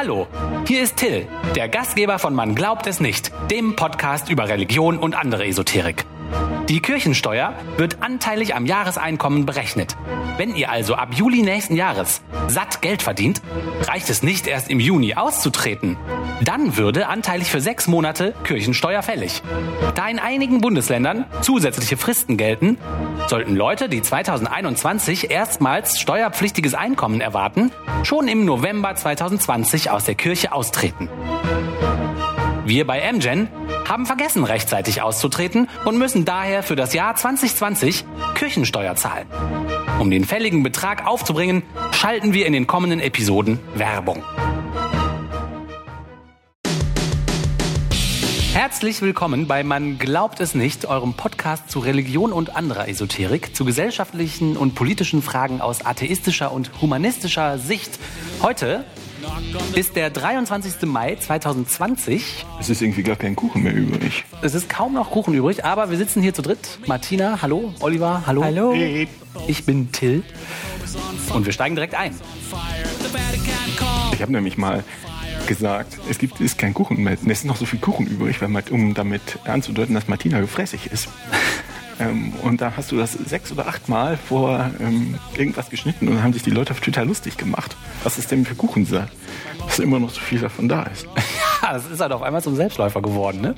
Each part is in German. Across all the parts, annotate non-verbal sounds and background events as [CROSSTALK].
Hallo, hier ist Till, der Gastgeber von Man glaubt es nicht, dem Podcast über Religion und andere Esoterik. Die Kirchensteuer wird anteilig am Jahreseinkommen berechnet. Wenn ihr also ab Juli nächsten Jahres satt Geld verdient, reicht es nicht erst im Juni auszutreten. Dann würde anteilig für sechs Monate Kirchensteuer fällig. Da in einigen Bundesländern zusätzliche Fristen gelten, sollten Leute, die 2021 erstmals steuerpflichtiges Einkommen erwarten, schon im November 2020 aus der Kirche austreten. Wir bei MGen haben vergessen, rechtzeitig auszutreten und müssen daher für das Jahr 2020 Kirchensteuer zahlen. Um den fälligen Betrag aufzubringen, schalten wir in den kommenden Episoden Werbung. Herzlich willkommen bei Man glaubt es nicht, eurem Podcast zu Religion und anderer Esoterik, zu gesellschaftlichen und politischen Fragen aus atheistischer und humanistischer Sicht. Heute ist der 23. Mai 2020. Es ist irgendwie gar kein Kuchen mehr übrig. Es ist kaum noch Kuchen übrig, aber wir sitzen hier zu dritt. Martina, hallo. Oliver, hallo. Hallo. Hey. Ich bin Till. Und wir steigen direkt ein. Ich habe nämlich mal gesagt, es gibt ist kein Kuchen mehr. Es ist noch so viel Kuchen übrig, weil um damit anzudeuten, dass Martina gefräßig ist. [LAUGHS] ähm, und da hast du das sechs oder acht Mal vor ähm, irgendwas geschnitten und dann haben sich die Leute auf Twitter lustig gemacht. Was ist denn für Kuchen sagt? Dass immer noch so viel davon da ist. [LAUGHS] Ja, das ist halt auf einmal zum Selbstläufer geworden, ne?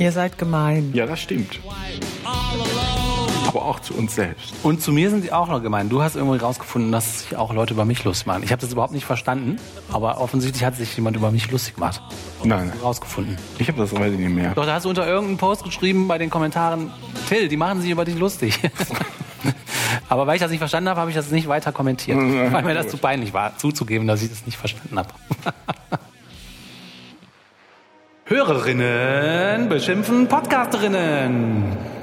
Ihr seid gemein. Ja, das stimmt. Aber auch zu uns selbst. Und zu mir sind sie auch noch gemeint. Du hast irgendwie rausgefunden, dass sich auch Leute über mich lustig machen. Ich habe das überhaupt nicht verstanden, aber offensichtlich hat sich jemand über mich lustig gemacht. Nein, Rausgefunden. ich habe das ich nicht mehr. Doch, da hast du unter irgendeinem Post geschrieben bei den Kommentaren, Till, die machen sich über dich lustig. [LAUGHS] aber weil ich das nicht verstanden habe, habe ich das nicht weiter kommentiert. Weil mir das zu peinlich war, zuzugeben, dass ich das nicht verstanden habe. [LAUGHS] Hörerinnen beschimpfen Podcasterinnen.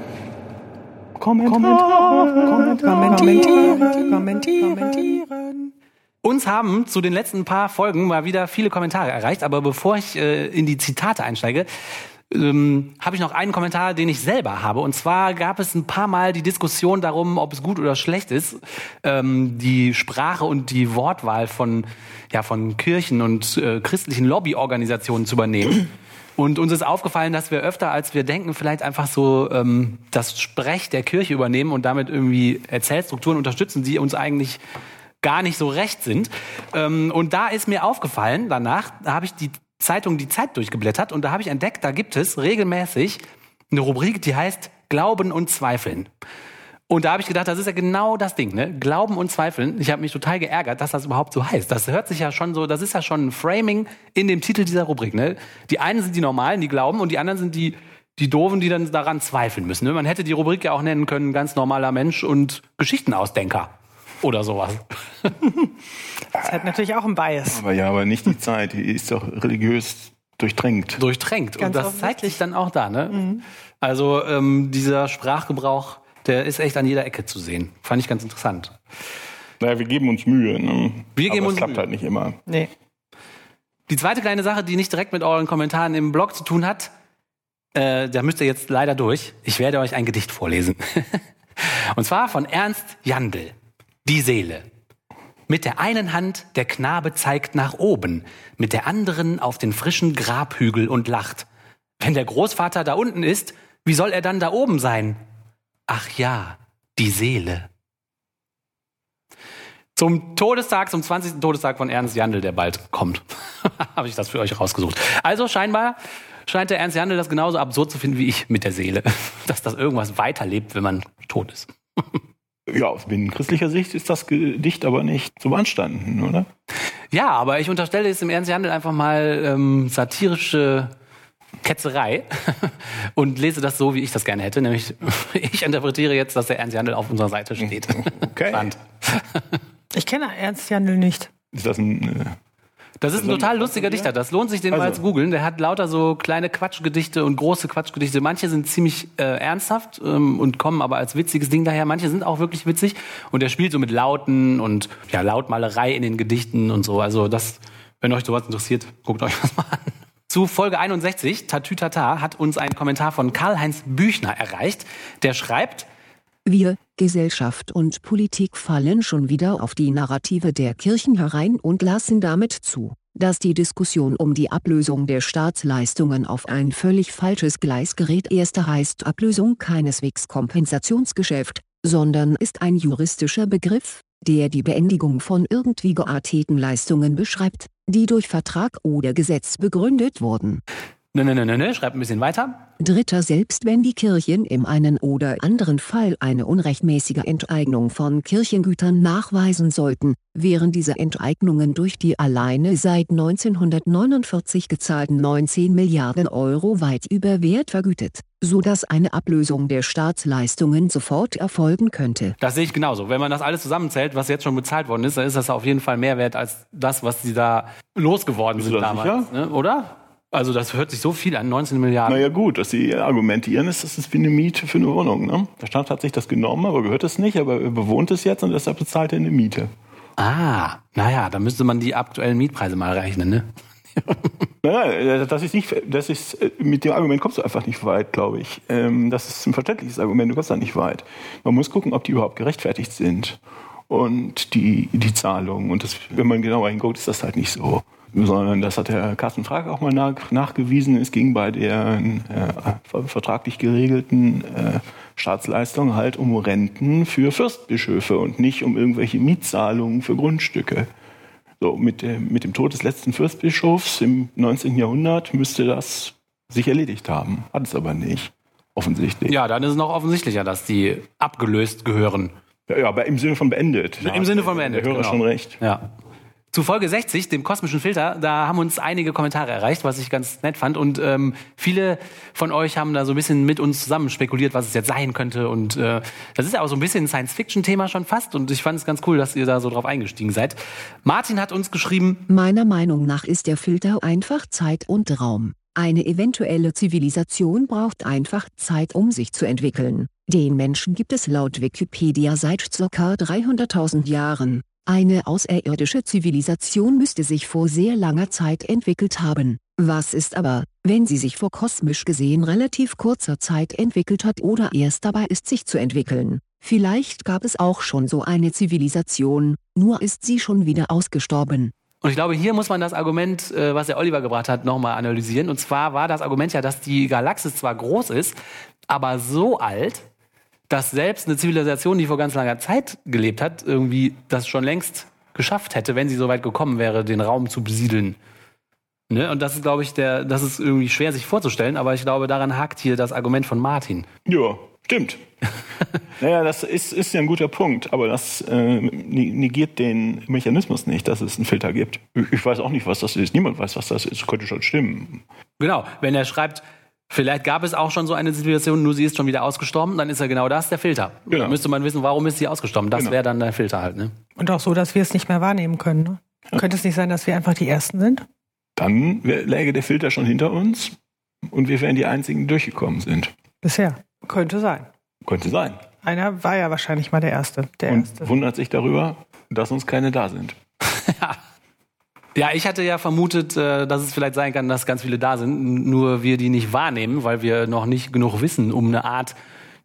Kommentieren, kommentieren, kommentieren. Uns haben zu den letzten paar Folgen mal wieder viele Kommentare erreicht, aber bevor ich äh, in die Zitate einsteige, ähm, habe ich noch einen Kommentar, den ich selber habe. Und zwar gab es ein paar Mal die Diskussion darum, ob es gut oder schlecht ist, ähm, die Sprache und die Wortwahl von, ja, von Kirchen und äh, christlichen Lobbyorganisationen zu übernehmen. Und uns ist aufgefallen, dass wir öfter, als wir denken, vielleicht einfach so ähm, das Sprech der Kirche übernehmen und damit irgendwie Erzählstrukturen unterstützen, die uns eigentlich gar nicht so recht sind. Ähm, und da ist mir aufgefallen, danach, da habe ich die Zeitung Die Zeit durchgeblättert und da habe ich entdeckt, da gibt es regelmäßig eine Rubrik, die heißt Glauben und Zweifeln. Und da habe ich gedacht, das ist ja genau das Ding, ne? Glauben und Zweifeln. Ich habe mich total geärgert, dass das überhaupt so heißt. Das hört sich ja schon so, das ist ja schon ein Framing in dem Titel dieser Rubrik, ne? Die einen sind die Normalen, die glauben, und die anderen sind die, die Doofen, die dann daran zweifeln müssen. Ne? Man hätte die Rubrik ja auch nennen können, ganz normaler Mensch und Geschichtenausdenker. Oder sowas. [LAUGHS] Das hat natürlich auch einen Bias. Aber ja, aber nicht die Zeit. Die ist doch religiös durchtränkt. Durchtränkt. und Ganz das zeigt sich dann auch da, ne? Also ähm, dieser Sprachgebrauch, der ist echt an jeder Ecke zu sehen. Fand ich ganz interessant. Naja, wir geben uns Mühe. Ne? Wir geben aber uns es klappt Mühe. halt nicht immer. Nee. Die zweite kleine Sache, die nicht direkt mit euren Kommentaren im Blog zu tun hat, äh, da müsst ihr jetzt leider durch. Ich werde euch ein Gedicht vorlesen. [LAUGHS] Und zwar von Ernst Jandl. Die Seele. Mit der einen Hand der Knabe zeigt nach oben, mit der anderen auf den frischen Grabhügel und lacht. Wenn der Großvater da unten ist, wie soll er dann da oben sein? Ach ja, die Seele. Zum Todestag, zum 20. Todestag von Ernst Jandl, der bald kommt, [LAUGHS] habe ich das für euch rausgesucht. Also scheinbar scheint der Ernst Jandl das genauso absurd zu finden wie ich mit der Seele, [LAUGHS] dass das irgendwas weiterlebt, wenn man tot ist. [LAUGHS] Ja, aus binnen-christlicher Sicht ist das Gedicht aber nicht so beanstanden, oder? Ja, aber ich unterstelle jetzt im Ernst Jandl einfach mal ähm, satirische Ketzerei [LAUGHS] und lese das so, wie ich das gerne hätte. Nämlich, [LAUGHS] ich interpretiere jetzt, dass der Ernst Jandl auf unserer Seite steht. [LAUGHS] Okay. Ich kenne Ernst Jandl nicht. Ist das ein. Äh, Das ist ein total lustiger Dichter. Das lohnt sich, den mal Also. zu googeln. Der hat lauter so kleine Quatschgedichte und große Quatschgedichte. Manche sind ziemlich äh, ernsthaft ähm, und kommen aber als witziges Ding daher. Manche sind auch wirklich witzig. Und er spielt so mit Lauten und ja, Lautmalerei in den Gedichten und so. Also das, wenn euch sowas interessiert, guckt euch das mal an. Zu Folge 61, Tatütata, hat uns ein Kommentar von Karl-Heinz Büchner erreicht. Der schreibt, Wir, Gesellschaft und Politik fallen schon wieder auf die Narrative der Kirchen herein und lassen damit zu, dass die Diskussion um die Ablösung der Staatsleistungen auf ein völlig falsches Gleis gerät. Erste heißt Ablösung keineswegs Kompensationsgeschäft, sondern ist ein juristischer Begriff, der die Beendigung von irgendwie gearteten Leistungen beschreibt, die durch Vertrag oder Gesetz begründet wurden. Ne, ne, ne, ne, ne, schreibt ein bisschen weiter. Dritter selbst wenn die Kirchen im einen oder anderen Fall eine unrechtmäßige Enteignung von Kirchengütern nachweisen sollten, wären diese Enteignungen durch die alleine seit 1949 gezahlten 19 Milliarden Euro weit über Wert vergütet, so dass eine Ablösung der Staatsleistungen sofort erfolgen könnte. Das sehe ich genauso. Wenn man das alles zusammenzählt, was jetzt schon bezahlt worden ist, dann ist das auf jeden Fall mehr wert als das, was sie da losgeworden Bist sind damals. Ne? Oder? Also das hört sich so viel an, 19 Milliarden. Naja gut, was sie argumentieren ist, das ist wie eine Miete für eine Wohnung. Ne? Der Staat hat sich das genommen, aber gehört es nicht, aber er bewohnt es jetzt und deshalb bezahlt er eine Miete. Ah, naja, da müsste man die aktuellen Mietpreise mal rechnen, ne? [LAUGHS] Naja, das ist nicht, das ist, mit dem Argument kommst du einfach nicht weit, glaube ich. Ähm, Das ist ein verständliches Argument, du kommst da nicht weit. Man muss gucken, ob die überhaupt gerechtfertigt sind. Und die, die Zahlungen. Und das, wenn man genauer hinguckt, ist das halt nicht so. Sondern das hat der Carsten Frag auch mal nach, nachgewiesen. Es ging bei der äh, vertraglich geregelten äh, Staatsleistung halt um Renten für Fürstbischöfe und nicht um irgendwelche Mietzahlungen für Grundstücke. So, mit, dem- mit dem Tod des letzten Fürstbischofs im 19. Jahrhundert müsste das sich erledigt haben. Hat es aber nicht. Offensichtlich. Ja, dann ist es noch offensichtlicher, dass die abgelöst gehören. Ja, ja, aber im Sinne von beendet. Im Sinne von beendet, Der Hörer genau. schon recht. Ja. Zu Folge 60, dem kosmischen Filter, da haben uns einige Kommentare erreicht, was ich ganz nett fand. Und ähm, viele von euch haben da so ein bisschen mit uns zusammen spekuliert, was es jetzt sein könnte. Und äh, das ist ja auch so ein bisschen ein Science-Fiction-Thema schon fast. Und ich fand es ganz cool, dass ihr da so drauf eingestiegen seid. Martin hat uns geschrieben, Meiner Meinung nach ist der Filter einfach Zeit und Raum. Eine eventuelle Zivilisation braucht einfach Zeit, um sich zu entwickeln. Den Menschen gibt es laut Wikipedia seit ca. 300.000 Jahren. Eine außerirdische Zivilisation müsste sich vor sehr langer Zeit entwickelt haben. Was ist aber, wenn sie sich vor kosmisch gesehen relativ kurzer Zeit entwickelt hat oder erst dabei ist sich zu entwickeln? Vielleicht gab es auch schon so eine Zivilisation, nur ist sie schon wieder ausgestorben. Und ich glaube, hier muss man das Argument, äh, was der Oliver gebracht hat, nochmal analysieren. Und zwar war das Argument ja, dass die Galaxis zwar groß ist, aber so alt, dass selbst eine Zivilisation, die vor ganz langer Zeit gelebt hat, irgendwie das schon längst geschafft hätte, wenn sie so weit gekommen wäre, den Raum zu besiedeln. Ne? Und das ist, glaube ich, der, das ist irgendwie schwer sich vorzustellen, aber ich glaube, daran hakt hier das Argument von Martin. Ja, stimmt. [LAUGHS] naja, das ist, ist ja ein guter Punkt, aber das äh, negiert den Mechanismus nicht, dass es einen Filter gibt. Ich, ich weiß auch nicht, was das ist. Niemand weiß, was das ist. Könnte schon stimmen. Genau, wenn er schreibt, vielleicht gab es auch schon so eine Situation, nur sie ist schon wieder ausgestorben, dann ist ja genau das der Filter. Genau. Dann müsste man wissen, warum ist sie ausgestorben. Das Genau. wäre dann der Filter halt. Ne? Und auch so, dass wir es nicht mehr wahrnehmen können. Ne? Könnte es nicht sein, dass wir einfach die Ersten sind? Dann läge der Filter schon hinter uns und wir wären die Einzigen, die durchgekommen sind. Bisher. Könnte sein. Könnte sein. Einer war ja wahrscheinlich mal der Erste. Der Und Erste. wundert sich darüber, dass uns keine da sind. Ja, ich hatte ja vermutet, äh, dass es vielleicht sein kann, dass ganz viele da sind, nur wir die nicht wahrnehmen, weil wir noch nicht genug wissen, um eine Art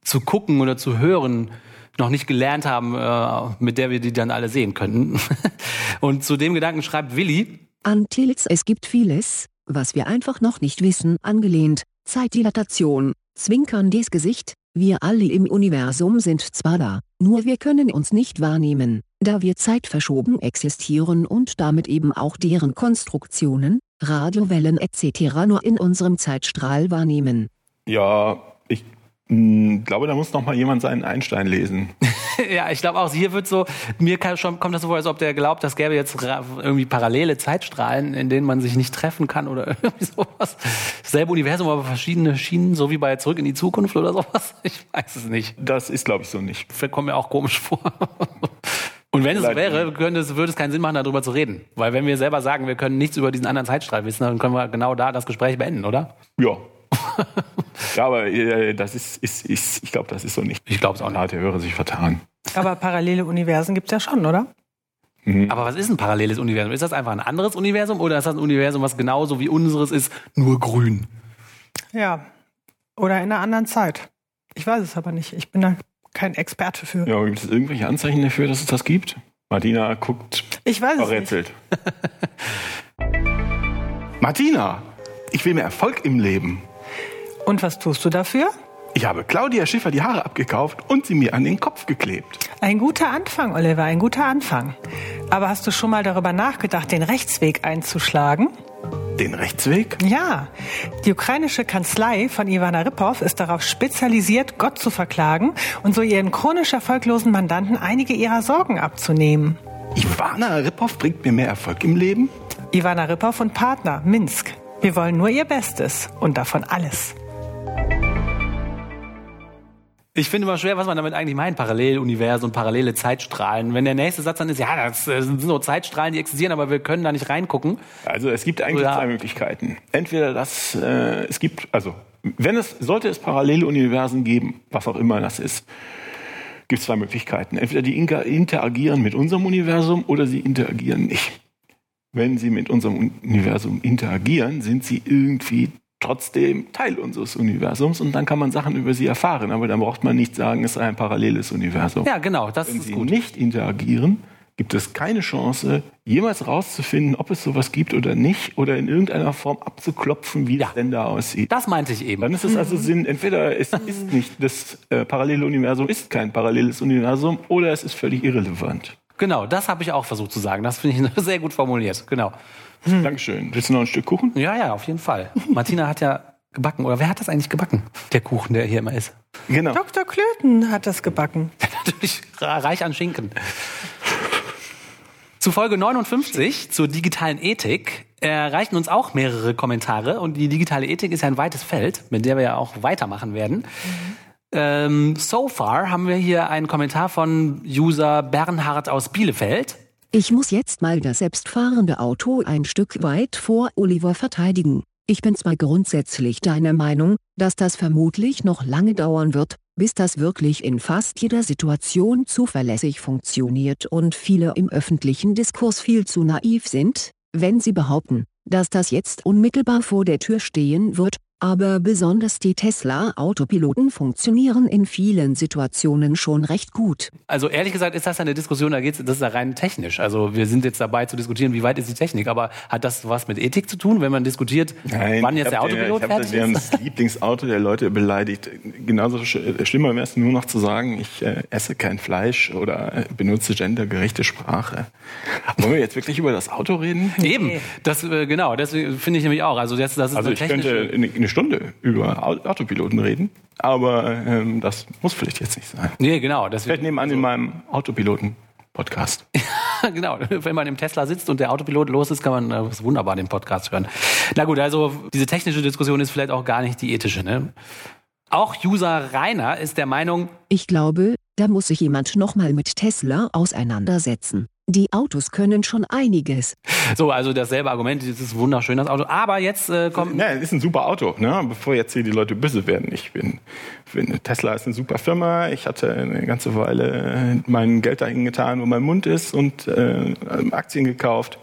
zu gucken oder zu hören, noch nicht gelernt haben, äh, mit der wir die dann alle sehen könnten. [LAUGHS] Und zu dem Gedanken schreibt Willi, Antilles es gibt vieles, was wir einfach noch nicht wissen, angelehnt, Zeitdilatation, zwinkerndes Gesicht, wir alle im Universum sind zwar da, nur wir können uns nicht wahrnehmen, da wir zeitverschoben existieren und damit eben auch deren Konstruktionen, Radiowellen etc. nur in unserem Zeitstrahl wahrnehmen. Ja, ich mh, glaube, da muss noch mal jemand seinen Einstein lesen. [LAUGHS] ja, ich glaube auch, hier wird so, mir kann schon, kommt das so vor, als ob der glaubt, das gäbe jetzt irgendwie parallele Zeitstrahlen, in denen man sich nicht treffen kann oder [LAUGHS] irgendwie sowas. Selbe Universum, aber verschiedene Schienen, so wie bei Zurück in die Zukunft oder sowas. [LAUGHS] Ich weiß es nicht. Das ist, glaube ich, so nicht. kommt mir auch komisch vor. Und wenn es so wäre, könnte es, würde es keinen Sinn machen, darüber zu reden. Weil wenn wir selber sagen, wir können nichts über diesen anderen Zeitstrahl wissen, dann können wir genau da das Gespräch beenden, oder? Ja. [LAUGHS] ja, aber äh, das ist, ist, ist ich glaube, das ist so nicht. Ich glaube es auch Da nicht. hat der Hörer sich vertan. Aber parallele Universen gibt es ja schon, oder? Aber was ist ein paralleles Universum? Ist das einfach ein anderes Universum oder ist das ein Universum, was genauso wie unseres ist, nur grün? Ja. Oder in einer anderen Zeit. Ich weiß es aber nicht. Ich bin da kein Experte für. Ja, gibt es irgendwelche Anzeichen dafür, dass es das gibt? Martina guckt, Ich weiß verrätselt. [LAUGHS] Martina, ich will mehr Erfolg im Leben. Und was tust du dafür? Ich habe Claudia Schiffer die Haare abgekauft und sie mir an den Kopf geklebt. Ein guter Anfang, Oliver, ein guter Anfang. Aber hast du schon mal darüber nachgedacht, den Rechtsweg einzuschlagen? Den Rechtsweg? Ja. Die ukrainische Kanzlei von Ivana Rippov ist darauf spezialisiert, Gott zu verklagen und so ihren chronisch erfolglosen Mandanten einige ihrer Sorgen abzunehmen. Ivana Rippov bringt mir mehr Erfolg im Leben? Ivana Rippov und Partner, Minsk. Wir wollen nur ihr Bestes und davon alles. Ich finde immer schwer, was man damit eigentlich meint. Paralleluniversen, parallele Zeitstrahlen. Wenn der nächste Satz dann ist, ja, das äh, sind so Zeitstrahlen, die existieren, aber wir können da nicht reingucken. Also es gibt eigentlich Oder- zwei Möglichkeiten. Entweder das, äh, es gibt, also wenn es, sollte es parallele Universen geben, was auch immer das ist, gibt es zwei Möglichkeiten. Entweder die inter- interagieren mit unserem Universum oder sie interagieren nicht. Wenn sie mit unserem Universum interagieren, sind sie irgendwie trotzdem Teil unseres Universums und dann kann man Sachen über sie erfahren. Aber dann braucht man nicht sagen, es sei ein paralleles Universum. Ja, genau, das Wenn ist sie gut. nicht interagieren, gibt es keine Chance, jemals rauszufinden, ob es sowas gibt oder nicht, oder in irgendeiner Form abzuklopfen, wie Ja. es denn da aussieht. Das meinte ich eben. Dann ist es also Sinn, entweder es ist nicht das äh, parallele Universum, ist kein paralleles Universum, oder es ist völlig irrelevant. Genau, das habe ich auch versucht zu sagen. Das finde ich [LAUGHS] sehr gut formuliert. Genau. Dankeschön. Willst du noch ein Stück Kuchen? Ja, ja, auf jeden Fall. Martina hat ja gebacken. Oder wer hat das eigentlich gebacken? Der Kuchen, der hier immer ist. Genau. Dr. Klöten hat das gebacken. [LAUGHS] Natürlich reich an Schinken. Zu Folge 59 zur digitalen Ethik erreichen uns auch mehrere Kommentare und die digitale Ethik ist ja ein weites Feld, mit der wir ja auch weitermachen werden. Ähm, so far haben wir hier einen Kommentar von User Bernhard aus Bielefeld. Ich muss jetzt mal das selbstfahrende Auto ein Stück weit vor Oliver verteidigen. Ich bin zwar grundsätzlich deiner Meinung, dass das vermutlich noch lange dauern wird, bis das wirklich in fast jeder Situation zuverlässig funktioniert und viele im öffentlichen Diskurs viel zu naiv sind, wenn sie behaupten, dass das jetzt unmittelbar vor der Tür stehen wird, aber besonders die Tesla-Autopiloten funktionieren in vielen Situationen schon recht gut. Also ehrlich gesagt ist das eine Diskussion, da geht's, das ist ja rein technisch. Also wir sind jetzt dabei zu diskutieren, wie weit ist die Technik, aber hat das was mit Ethik zu tun, wenn man diskutiert, wann jetzt ich der hab den- Autopilot ich hab fertig Wir haben ist? das Lieblingsauto der Leute beleidigt. Genauso sch- schlimmer wäre es nur noch zu sagen, ich äh, esse kein Fleisch oder äh, benutze gendergerechte Sprache. Wollen wir jetzt wirklich über das Auto reden? Eben, das äh, genau, das finde ich nämlich auch. Also das, das ist Also eine ich technische. könnte eine, eine Stunde über Au- Autopiloten reden, aber ähm, das muss vielleicht jetzt nicht sein. Nee, genau. Das, Vielleicht nebenan in meinem Autopiloten-Podcast. [LAUGHS] genau. Wenn man im Tesla sitzt und der Autopilot los ist, kann man äh, wunderbar den Podcast hören. Na gut, also diese technische Diskussion ist vielleicht auch gar nicht die ethische. Ne? Auch User Rainer ist der Meinung, Ich glaube, da muss sich jemand nochmal mit Tesla auseinandersetzen. Die Autos können schon einiges. so, also dasselbe Argument, dieses wunderschön das Auto. Aber jetzt äh, kommt. Ja, ist ein super Auto, ne? bevor jetzt hier die Leute böse werden. Ich bin, bin, Tesla ist eine super Firma. Ich hatte eine ganze Weile mein Geld dahin getan, wo mein Mund ist und äh, Aktien gekauft.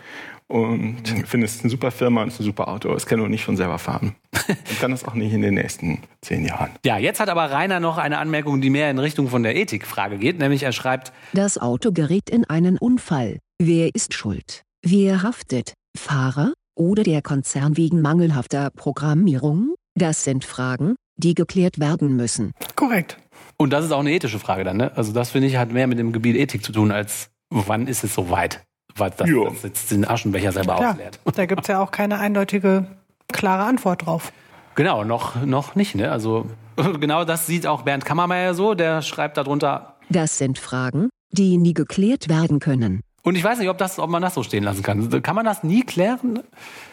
Und ich finde, es ist eine super Firma und es ist ein super Auto. Es kann nur nicht von selber fahren. [LAUGHS] Und kann das auch nicht in den nächsten zehn Jahren. Ja, jetzt hat aber Rainer noch eine Anmerkung, die mehr in Richtung von der Ethikfrage geht. Nämlich er schreibt, Das Auto gerät in einen Unfall. Wer ist schuld? Wer haftet? Fahrer oder der Konzern wegen mangelhafter Programmierung? Das sind Fragen, die geklärt werden müssen. Korrekt. und das ist auch eine ethische Frage dann, ne? Also das finde ich hat mehr mit dem Gebiet Ethik zu tun, als wann ist es soweit? Was das, Jo. das jetzt den Aschenbecher selber Klar, ausleert. da gibt's ja auch keine eindeutige, klare Antwort drauf. Genau, noch, noch nicht, ne? Also [LAUGHS] genau das sieht auch Bernd Kammermeier so, der schreibt darunter. Das sind Fragen, die nie geklärt werden können. Und ich weiß nicht, ob, das, ob man das so stehen lassen kann. Kann man das nie klären?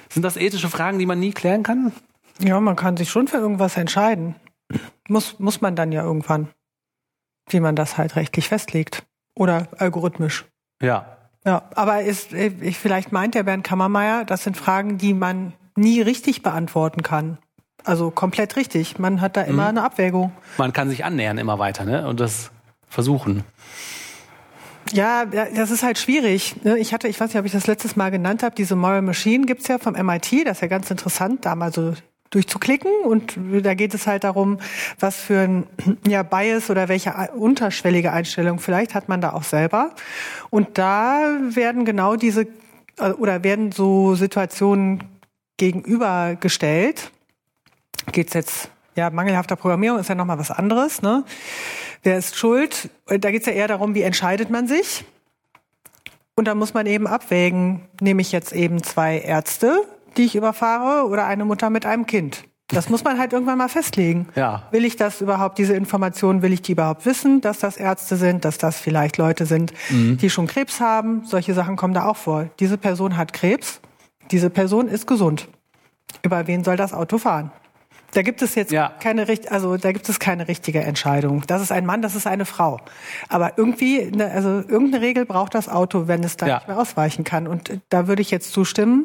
Sind das ethische Fragen, die man nie klären kann? Ja, man kann sich schon für irgendwas entscheiden. Muss, muss man dann ja irgendwann, wie man das halt rechtlich festlegt. Oder algorithmisch. Ja. Ja, aber ist, ich, vielleicht meint der Bernd Kammermeier, das sind Fragen, die man nie richtig beantworten kann. Also komplett richtig. Man hat da immer eine Abwägung. Man kann sich annähern immer weiter, ne? Und das versuchen. Ja, das ist halt schwierig. ne? Ich hatte, ich weiß nicht, ob ich das letztes Mal genannt habe, diese Moral Machine gibt's ja vom MIT, das ist ja ganz interessant, da mal so durchzuklicken und da geht es halt darum, was für ein ja, Bias oder welche unterschwellige Einstellung vielleicht hat man da auch selber. Und da werden genau diese äh, oder werden so Situationen gegenübergestellt. Geht's jetzt, ja, mangelhafter Programmierung ist ja nochmal was anderes, ne? Wer ist schuld? Da geht's ja eher darum, wie entscheidet man sich? Und da muss man eben abwägen, nehme ich jetzt eben zwei Ärzte, die ich überfahre, oder eine Mutter mit einem Kind? Das muss man halt irgendwann mal festlegen. Ja. Will ich das überhaupt, diese Informationen, will ich die überhaupt wissen, dass das Ärzte sind, dass das vielleicht Leute sind, die schon Krebs haben? Solche Sachen kommen da auch vor. Diese Person hat Krebs, diese Person ist gesund. Über wen soll das Auto fahren? Da gibt es jetzt Ja. keine also da gibt es keine richtige Entscheidung. Das ist ein Mann, das ist eine Frau. Aber irgendwie, ne, also irgendeine Regel braucht das Auto, wenn es da Ja. nicht mehr ausweichen kann. Und da würde ich jetzt zustimmen.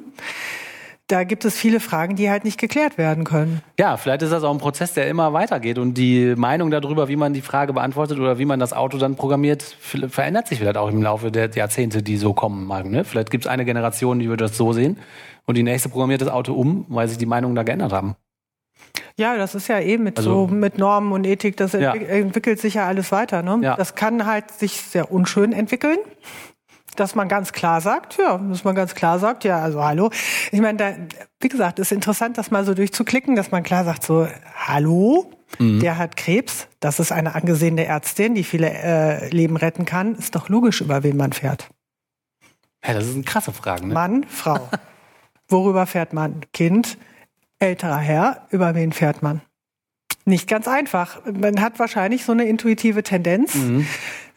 Da gibt es viele Fragen, die halt nicht geklärt werden können. Ja, vielleicht ist das auch ein Prozess, der immer weitergeht und die Meinung darüber, wie man die Frage beantwortet oder wie man das Auto dann programmiert, verändert sich vielleicht auch im Laufe der Jahrzehnte, die so kommen mag. Ne? Vielleicht gibt es eine Generation, die wird das so sehen und die nächste programmiert das Auto um, weil sich die Meinungen da geändert haben. Ja, das ist ja eben mit Also- so mit Normen und Ethik, das Ja. entwick entwickelt sich ja alles weiter. Ne? Ja. Das kann halt sich sehr unschön entwickeln. Dass man ganz klar sagt, ja, dass man ganz klar sagt, ja, also hallo. Ich meine, da, wie gesagt, ist interessant, das mal so durchzuklicken, dass man klar sagt, so, hallo, Mhm. der hat Krebs, das ist eine angesehene Ärztin, die viele äh, Leben retten kann. Ist doch logisch, über wen man fährt. Ja, das sind krasse Fragen. Ne? Mann, Frau. [LAUGHS] Worüber fährt man? Kind, älterer Herr, über wen fährt man? Nicht ganz einfach. Man hat wahrscheinlich so eine intuitive Tendenz. Mhm.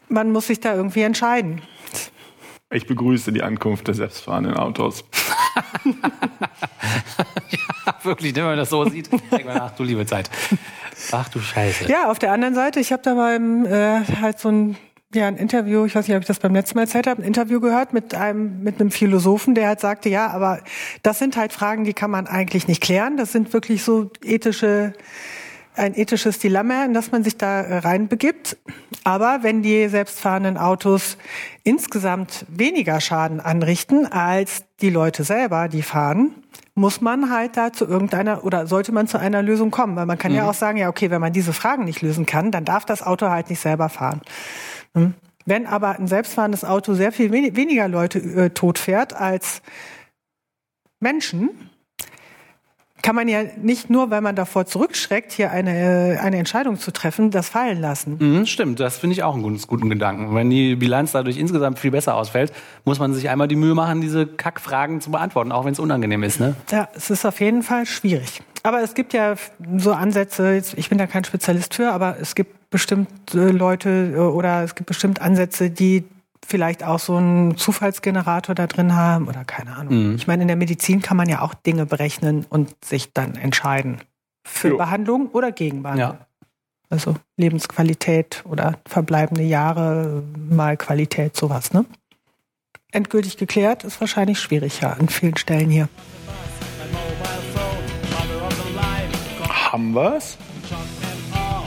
Man muss sich da irgendwie entscheiden. Ich begrüße die Ankunft der selbstfahrenden Autos. [LAUGHS] Wirklich, ne, wenn man das so sieht, denkt man, ach du liebe Zeit. Ach du Scheiße. Ja, auf der anderen Seite, ich habe da beim äh, halt so ein ja, ein Interview, ich weiß nicht, ob ich das beim letzten Mal erzählt habe, ein Interview gehört mit einem, mit einem Philosophen, der halt sagte, ja, aber das sind halt Fragen, die kann man eigentlich nicht klären. Das sind wirklich so ethische, ein ethisches Dilemma, in das man sich da äh, reinbegibt. Aber wenn die selbstfahrenden Autos insgesamt weniger Schaden anrichten als die Leute selber, die fahren, muss man halt da zu irgendeiner oder sollte man zu einer Lösung kommen. Weil man kann ja auch sagen, ja, okay, wenn man diese Fragen nicht lösen kann, dann darf das Auto halt nicht selber fahren. Hm? Wenn aber ein selbstfahrendes Auto sehr viel wen weniger Leute äh, tot fährt als Menschen, kann man ja nicht nur, weil man davor zurückschreckt, hier eine, äh, eine Entscheidung zu treffen, das fallen lassen. Mhm, stimmt, das finde ich auch einen guten, guten Gedanken. Wenn die Bilanz dadurch insgesamt viel besser ausfällt, muss man sich einmal die Mühe machen, diese Kackfragen zu beantworten, auch wenn es unangenehm ist. Ne? Ja, es ist auf jeden Fall schwierig. Aber es gibt ja so Ansätze, ich bin da kein Spezialist für, aber es gibt bestimmt äh, Leute äh, oder es gibt bestimmt Ansätze, die vielleicht auch so einen Zufallsgenerator da drin haben oder keine Ahnung. Ich meine, in der Medizin kann man ja auch Dinge berechnen und sich dann entscheiden. Für Jo. Behandlung oder gegen Behandlung. Ja. Also Lebensqualität oder verbleibende Jahre, mal Qualität, sowas, ne? Endgültig geklärt ist wahrscheinlich schwierig, ja, an vielen Stellen hier. Haben wir's?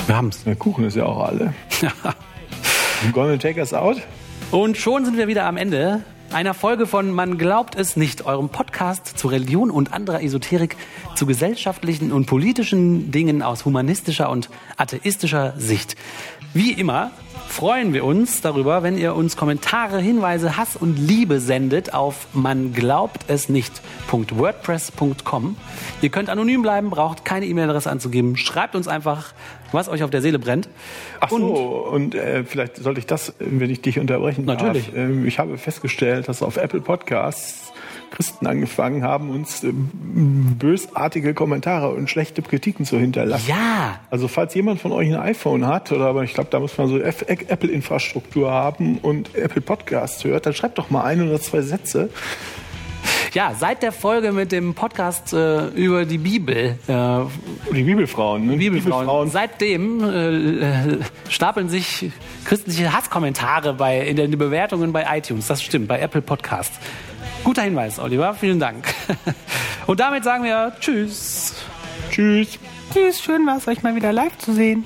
Wir haben's. Der Kuchen ist ja auch alle. [LAUGHS] Gonna take us out? Und schon sind wir wieder am Ende einer Folge von Man glaubt es nicht, eurem Podcast zu Religion und anderer Esoterik, zu gesellschaftlichen und politischen Dingen aus humanistischer und atheistischer Sicht. Wie immer freuen wir uns darüber, wenn ihr uns Kommentare, Hinweise, Hass und Liebe sendet auf man glaubt es nicht.wordpress.com. Ihr könnt anonym bleiben, braucht keine E-Mail-Adresse anzugeben. Schreibt uns einfach, was euch auf der Seele brennt. Ach so, und äh, vielleicht sollte ich das, wenn ich dich unterbrechen Natürlich. darf. Ähm, ich habe festgestellt, dass auf Apple Podcasts Christen angefangen haben, uns ähm, bösartige Kommentare und schlechte Kritiken zu hinterlassen. Ja, Also falls jemand von euch ein iPhone hat, oder aber ich glaube, da muss man so Apple-Infrastruktur haben und Apple Podcasts hört, dann schreibt doch mal ein oder zwei Sätze. Ja, seit der Folge mit dem Podcast äh, über die Bibel, äh, Die Bibelfrauen, ne? Bibelfrauen, seitdem äh, äh, stapeln sich christliche Hasskommentare bei, in den Bewertungen bei iTunes. Das stimmt, bei Apple Podcasts. Guter Hinweis, Oliver. Vielen Dank. [LAUGHS] Und damit sagen wir Tschüss. Tschüss. Tschüss, schön war es, euch mal wieder live zu sehen.